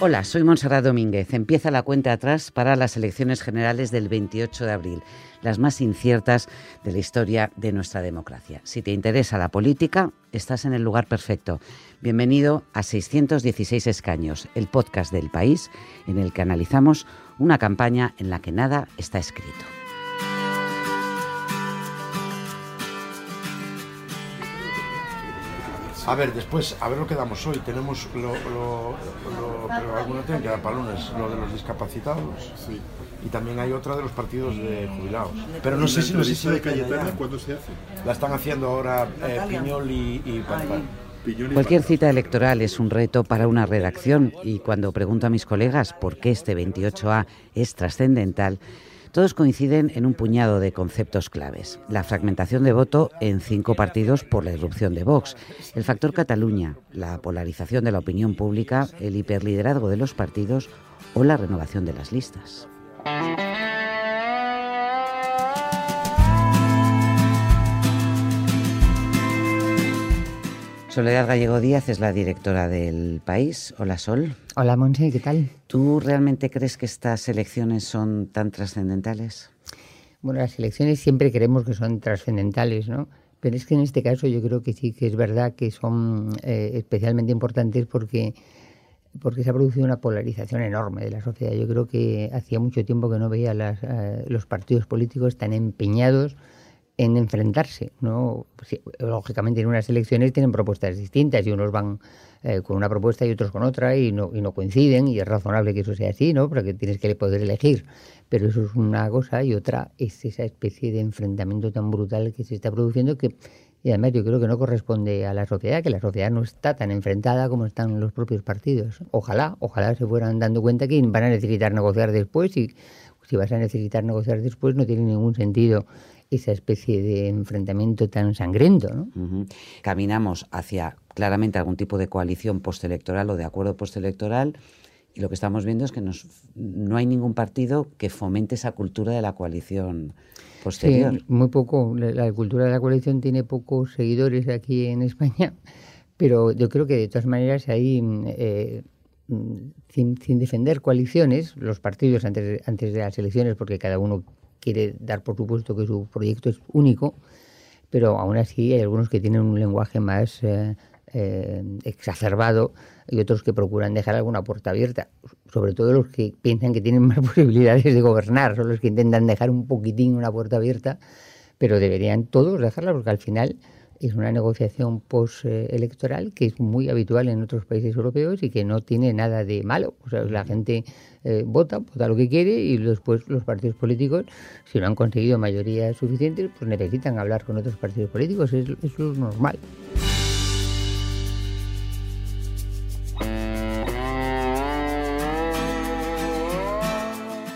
Hola, soy Montserrat Domínguez. Empieza la cuenta atrás para las elecciones generales del 28 de abril, las más inciertas de la historia de nuestra democracia. Si te interesa la política, estás en el lugar perfecto. Bienvenido a 616 escaños, el podcast del país en el que analizamos una campaña en la que nada está escrito. A ver, después, a ver lo que damos hoy. Tenemos lo, lo, lo pero algunos tienen que dar para lunes, lo de los discapacitados. Sí. Y también hay otra de los partidos de jubilados. Pero no ¿Y sé si no sé si de Cayetana cuándo se hace? La están haciendo ahora eh, Piñol y, y Cualquier cita electoral es un reto para una redacción y cuando pregunto a mis colegas por qué este 28A es trascendental, todos coinciden en un puñado de conceptos claves. La fragmentación de voto en cinco partidos por la irrupción de Vox, el factor Cataluña, la polarización de la opinión pública, el hiperliderazgo de los partidos o la renovación de las listas. Soledad Gallego Díaz es la directora del país. Hola Sol. Hola Monse, ¿qué tal? ¿Tú realmente crees que estas elecciones son tan trascendentales? Bueno, las elecciones siempre creemos que son trascendentales, ¿no? Pero es que en este caso yo creo que sí que es verdad que son eh, especialmente importantes porque, porque se ha producido una polarización enorme de la sociedad. Yo creo que hacía mucho tiempo que no veía las, eh, los partidos políticos tan empeñados en enfrentarse, ¿no? Lógicamente en unas elecciones tienen propuestas distintas y unos van eh, con una propuesta y otros con otra y no, y no coinciden y es razonable que eso sea así, ¿no? Porque tienes que poder elegir. Pero eso es una cosa y otra es esa especie de enfrentamiento tan brutal que se está produciendo que y además yo creo que no corresponde a la sociedad, que la sociedad no está tan enfrentada como están los propios partidos. Ojalá, ojalá se fueran dando cuenta que van a necesitar negociar después y si vas a necesitar negociar después no tiene ningún sentido esa especie de enfrentamiento tan sangriento, ¿no? Caminamos hacia claramente algún tipo de coalición postelectoral o de acuerdo postelectoral y lo que estamos viendo es que nos- no hay ningún partido que fomente esa cultura de la coalición posterior. Sí, muy poco. La, la cultura de la coalición tiene pocos seguidores aquí en España, pero yo creo que de todas maneras eh, mm, sin, sin defender coaliciones, los partidos antes de, antes de las elecciones, porque cada uno quiere dar por supuesto que su proyecto es único, pero aún así hay algunos que tienen un lenguaje más eh, eh, exacerbado y otros que procuran dejar alguna puerta abierta. Sobre todo los que piensan que tienen más posibilidades de gobernar, son los que intentan dejar un poquitín una puerta abierta, pero deberían todos dejarla porque al final es una negociación postelectoral que es muy habitual en otros países europeos y que no tiene nada de malo. O sea, la gente eh, vota, vota lo que quiere y después los partidos políticos, si no han conseguido mayorías suficientes, pues necesitan hablar con otros partidos políticos. Es- eso es normal.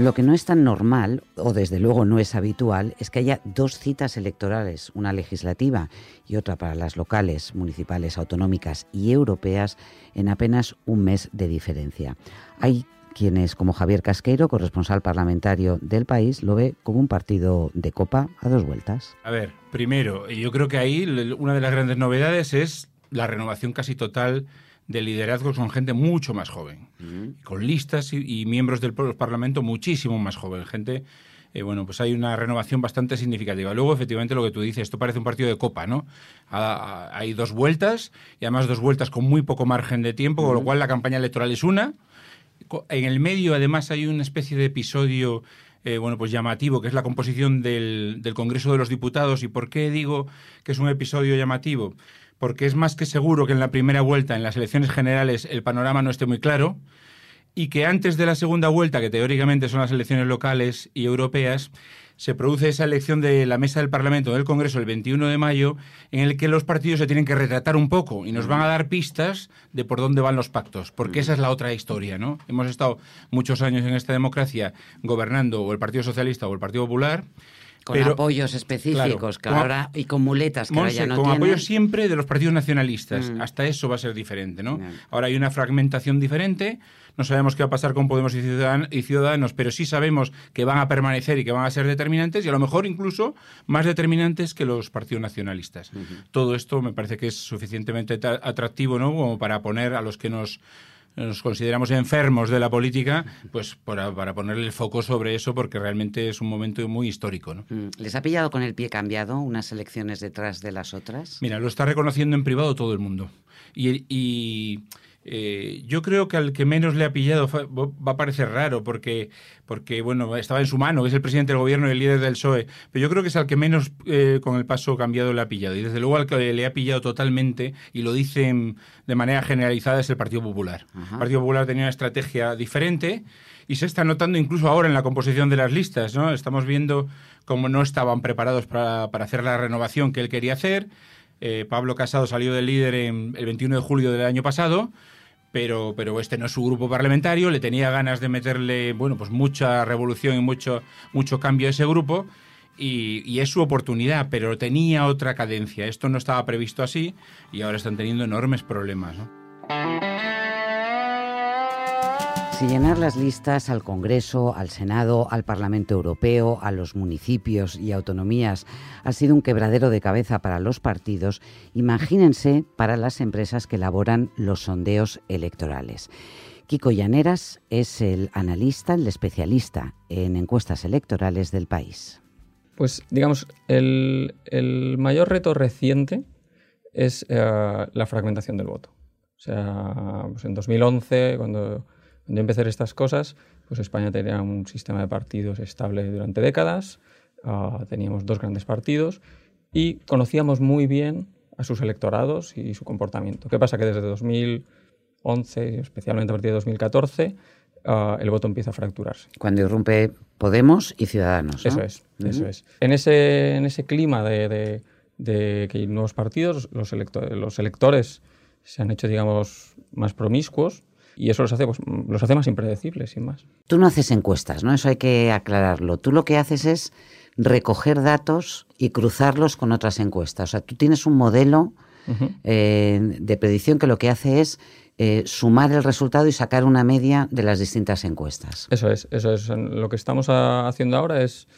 Lo que no es tan normal, o desde luego no es habitual, es que haya dos citas electorales, una legislativa y otra para las locales, municipales, autonómicas y europeas, en apenas un mes de diferencia. Hay quienes, como Javier Casqueiro, corresponsal parlamentario del país, lo ve como un partido de copa a dos vueltas. A ver, primero, yo creo que ahí una de las grandes novedades es la renovación casi total de liderazgos con gente mucho más joven, con listas y, y miembros del Parlamento muchísimo más joven, gente... eh, bueno, pues hay una renovación bastante significativa. Luego, efectivamente, lo que tú dices, esto parece un partido de copa, ¿no? Ha- ha- hay dos vueltas, y además dos vueltas con muy poco margen de tiempo, con lo cual la campaña electoral es una, En el medio, además, hay una especie de episodio, eh, bueno, pues llamativo, que es la composición del, del Congreso de los Diputados. ¿Y por qué digo que es un episodio llamativo? Porque es más que seguro que en la primera vuelta, en las elecciones generales, el panorama no esté muy claro y que antes de la segunda vuelta, que teóricamente son las elecciones locales y europeas, se produce esa elección de la mesa del Parlamento del Congreso el 21 de mayo, en el que los partidos se tienen que retratar un poco y nos van a dar pistas de por dónde van los pactos, porque esa es la otra historia, ¿no? Hemos estado muchos años en esta democracia gobernando o el Partido Socialista o el Partido Popular. Con pero- apoyos específicos que ahora y con muletas que ahora Monse, ya no con tienen. apoyo siempre de los partidos nacionalistas. Mm. Hasta eso va a ser diferente, ¿no? Ahora hay una fragmentación diferente. No sabemos qué va a pasar con Podemos y Ciudadan- y Ciudadanos, pero sí sabemos que van a permanecer y que van a ser determinantes y a lo mejor incluso más determinantes que los partidos nacionalistas. Todo esto me parece que es suficientemente atractivo, ¿no? Como para poner a los que nos nos consideramos enfermos de la política, pues para, para, ponerle el foco sobre eso, porque realmente es un momento muy histórico. ¿no? Mm. ¿Les ha pillado con el pie cambiado unas elecciones detrás de las otras? Mira, lo está reconociendo en privado todo el mundo. Y, y eh, yo creo que al que menos le ha pillado va a parecer raro porque, porque bueno, estaba en su mano, es el presidente del gobierno y el líder del PSOE, pero yo creo que es al que menos eh, con el paso cambiado le ha pillado. Y desde luego al que le ha pillado totalmente, y lo dicen de manera generalizada, es el Partido Popular. El Partido Popular tenía una estrategia diferente y se está notando incluso ahora en la composición de las listas. ¿no? Estamos viendo cómo no estaban preparados para, para hacer la renovación que él quería hacer. Eh, Pablo Casado salió del líder en el 21 de julio del año pasado pero, pero este no es su grupo parlamentario, le tenía ganas de meterle, bueno, pues mucha revolución y mucho, mucho cambio a ese grupo. Y, es su oportunidad, pero tenía otra cadencia. Esto no estaba previsto así y ahora están teniendo enormes problemas. Si llenar las listas al Congreso, al Senado, al Parlamento Europeo, a los municipios y autonomías ha sido un quebradero de cabeza para los partidos, imagínense para las empresas que elaboran los sondeos electorales. Kiko Llaneras es el analista, el especialista en encuestas electorales del país. Pues digamos, el, mayor reto reciente es eh, la fragmentación del voto. O sea, pues en 2011, cuando de empezar estas cosas, pues España tenía un sistema de partidos estable durante décadas, ah, teníamos dos grandes partidos y conocíamos muy bien a sus electorados y su comportamiento. ¿Qué pasa? Que desde 2011, especialmente a partir de 2014, ah, el voto empieza a fracturarse. Cuando irrumpe Podemos y Ciudadanos. Eso es, eso es. En ese, en ese clima de, de, que hay nuevos partidos, los, los electores se han hecho, digamos, más promiscuos, y eso los hace, pues, los hace más impredecibles, sin más. Tú no haces encuestas, ¿no? Eso hay que aclararlo. Tú lo que haces es recoger datos y cruzarlos con otras encuestas. O sea, tú tienes un modelo eh, de predicción que lo que hace es eh, sumar el resultado y sacar una media de las distintas encuestas. Eso es, eso es. Lo que estamos haciendo ahora es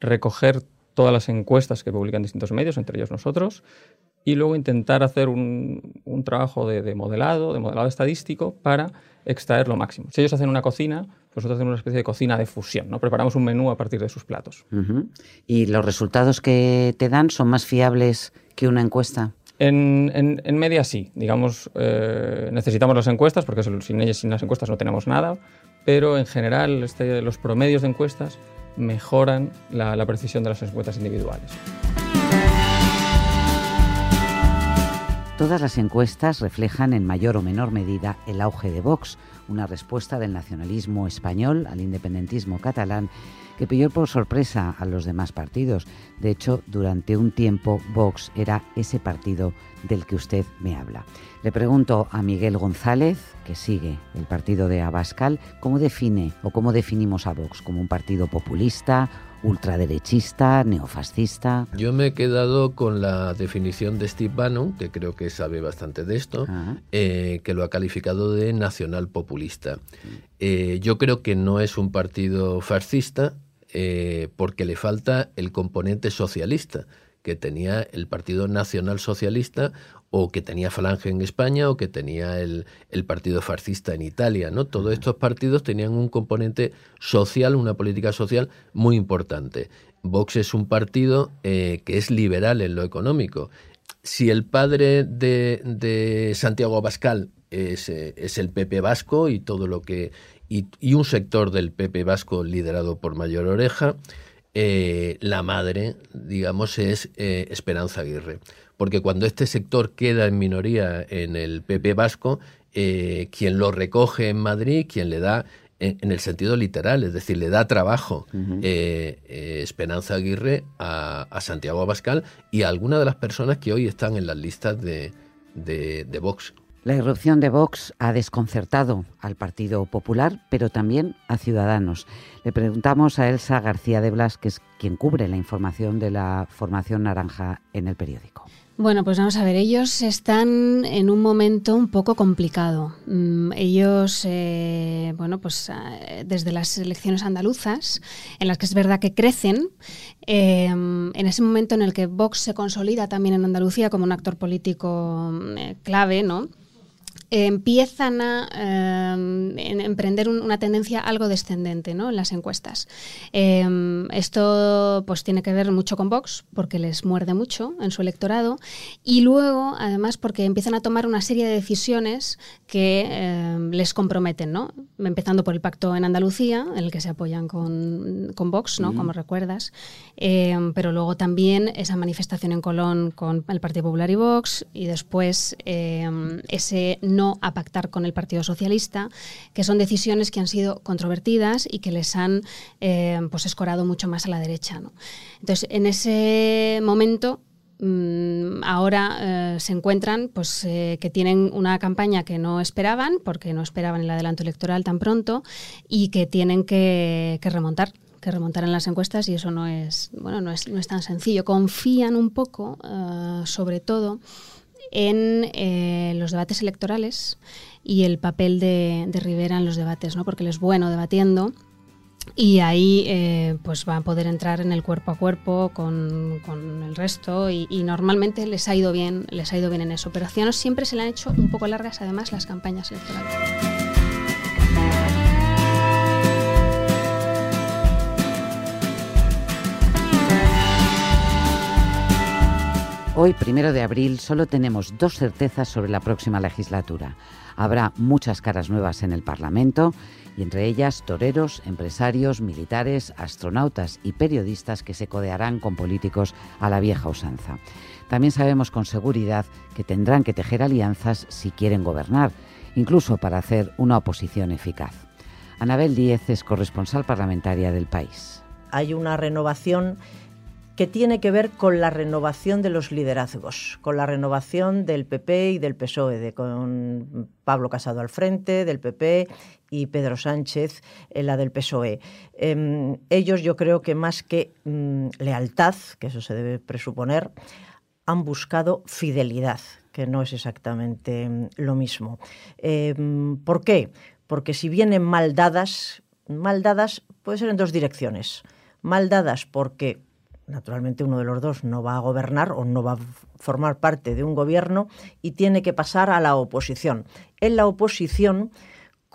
recoger todas las encuestas que publican distintos medios, entre ellos nosotros, y luego intentar hacer un, un trabajo de, de, modelado, de modelado estadístico para extraer lo máximo. Si ellos hacen una cocina, pues nosotros hacemos una especie de cocina de fusión, ¿no? Preparamos un menú a partir de sus platos. ¿Y los resultados que te dan son más fiables que una encuesta? En, en, en media sí, digamos, eh, necesitamos las encuestas porque sin ellas, sin las encuestas no tenemos nada, pero en general este, los promedios de encuestas mejoran la, la precisión de las encuestas individuales. Todas las encuestas reflejan en mayor o menor medida el auge de Vox, una respuesta del nacionalismo español al independentismo catalán que pilló por sorpresa a los demás partidos. De hecho, durante un tiempo Vox era ese partido del que usted me habla. Le pregunto a Miguel González, que sigue el partido de Abascal, ¿cómo define o cómo definimos a Vox? ¿Como un partido populista, ultraderechista, neofascista? Yo me he quedado con la definición de Steve Bannon, que creo que sabe bastante de esto, eh, que lo ha calificado de nacional populista. Eh, yo creo que no es un partido fascista eh, porque le falta el componente socialista que tenía el Partido Nacional Socialista o que tenía Falange en España o que tenía el, el, Partido Fascista en Italia. ¿no? Todos estos partidos tenían un componente social, una política social muy importante. Vox es un partido eh, que es liberal en lo económico. Si el padre de, de Santiago Abascal es, eh, es, el PP vasco y todo lo que y, y un sector del PP vasco liderado por Mayor Oreja, eh, la madre, digamos, es eh, Esperanza Aguirre. Porque cuando este sector queda en minoría en el PP vasco, eh, quien lo recoge en Madrid, quien le da, en, el sentido literal, es decir, le da trabajo Esperanza Aguirre a, Santiago Abascal y a algunas de las personas que hoy están en las listas de, de, de Vox. La irrupción de Vox ha desconcertado al Partido Popular, pero también a Ciudadanos. Le preguntamos a Elsa García de Blas, que es quien cubre la información de la formación naranja en el periódico. Bueno, pues vamos a ver, ellos están en un momento un poco complicado. Mm, ellos, eh, bueno, pues eh, desde las elecciones andaluzas, en las que es verdad que crecen, eh, en ese momento en el que Vox se consolida también en Andalucía como un actor político clave, ¿no? Empiezan a em, emprender una tendencia algo descendente ¿no? en las encuestas. Em, esto pues tiene que ver mucho con Vox, porque les muerde mucho en su electorado, y luego, además, porque empiezan a tomar una serie de decisiones que em, les comprometen, ¿no? empezando por el pacto en Andalucía, en el que se apoyan con, con Vox, ¿no? como recuerdas, pero luego también esa manifestación en Colón con el Partido Popular y Vox, y después ese no a pactar con el Partido Socialista, que son decisiones que han sido controvertidas y que les han eh, pues escorado mucho más a la derecha. Entonces, en ese momento mm, ahora eh, se encuentran pues eh, que tienen una campaña que no esperaban porque no esperaban el adelanto electoral tan pronto y que tienen que, remontar que remontar en las encuestas y eso no es bueno no es, no es tan sencillo confían un poco sobre todo en eh, los debates electorales y el papel de, Rivera en los debates, ¿no? porque él es bueno debatiendo y ahí eh, pues va a poder entrar en el cuerpo a cuerpo con, el resto y, y, normalmente les ha ido bien les ha ido bien en eso pero a Ciudadanos siempre se le han hecho un poco largas además las campañas electorales Hoy, primero de abril, solo tenemos dos certezas sobre la próxima legislatura. Habrá muchas caras nuevas en el Parlamento y entre ellas toreros, empresarios, militares, astronautas y periodistas que se codearán con políticos a la vieja usanza. También sabemos con seguridad que tendrán que tejer alianzas si quieren gobernar, incluso para hacer una oposición eficaz. Anabel Díez es corresponsal parlamentaria del país. Hay una renovación que tiene que ver con la renovación de los liderazgos, con la renovación del PP y del PSOE, de, con Pablo Casado al frente del PP y Pedro Sánchez en la del PSOE. Em, ellos yo creo que más que mm, lealtad, que eso se debe presuponer, han buscado fidelidad, que no es exactamente mm, lo mismo. Em, ¿Por qué? Porque si vienen mal dadas, mal dadas puede ser en dos direcciones. Mal dadas porque naturalmente uno de los dos no va a gobernar o no va a formar parte de un gobierno y tiene que pasar a la oposición. En la oposición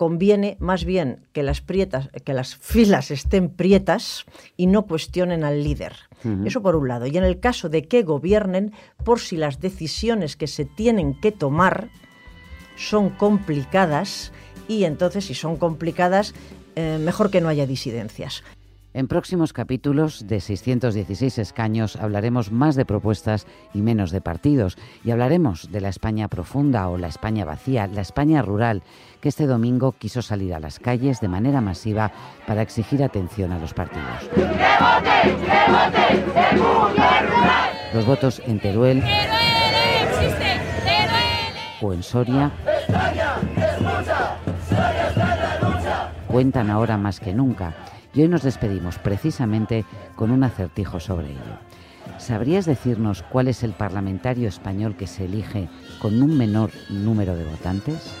conviene más bien que las, prietas, que las filas estén prietas y no cuestionen al líder. Eso por un lado. Y en el caso de que gobiernen, por si las decisiones que se tienen que tomar son complicadas, y entonces si son complicadas, eh, mejor que no haya disidencias. En próximos capítulos de 616 escaños hablaremos más de propuestas y menos de partidos y hablaremos de la España profunda o la España vacía, la España rural, que este domingo quiso salir a las calles de manera masiva para exigir atención a los partidos. Los votos en Teruel o en Soria cuentan ahora más que nunca y hoy nos despedimos precisamente con un acertijo sobre ello. ¿Sabrías decirnos cuál es el parlamentario español que se elige con un menor número de votantes?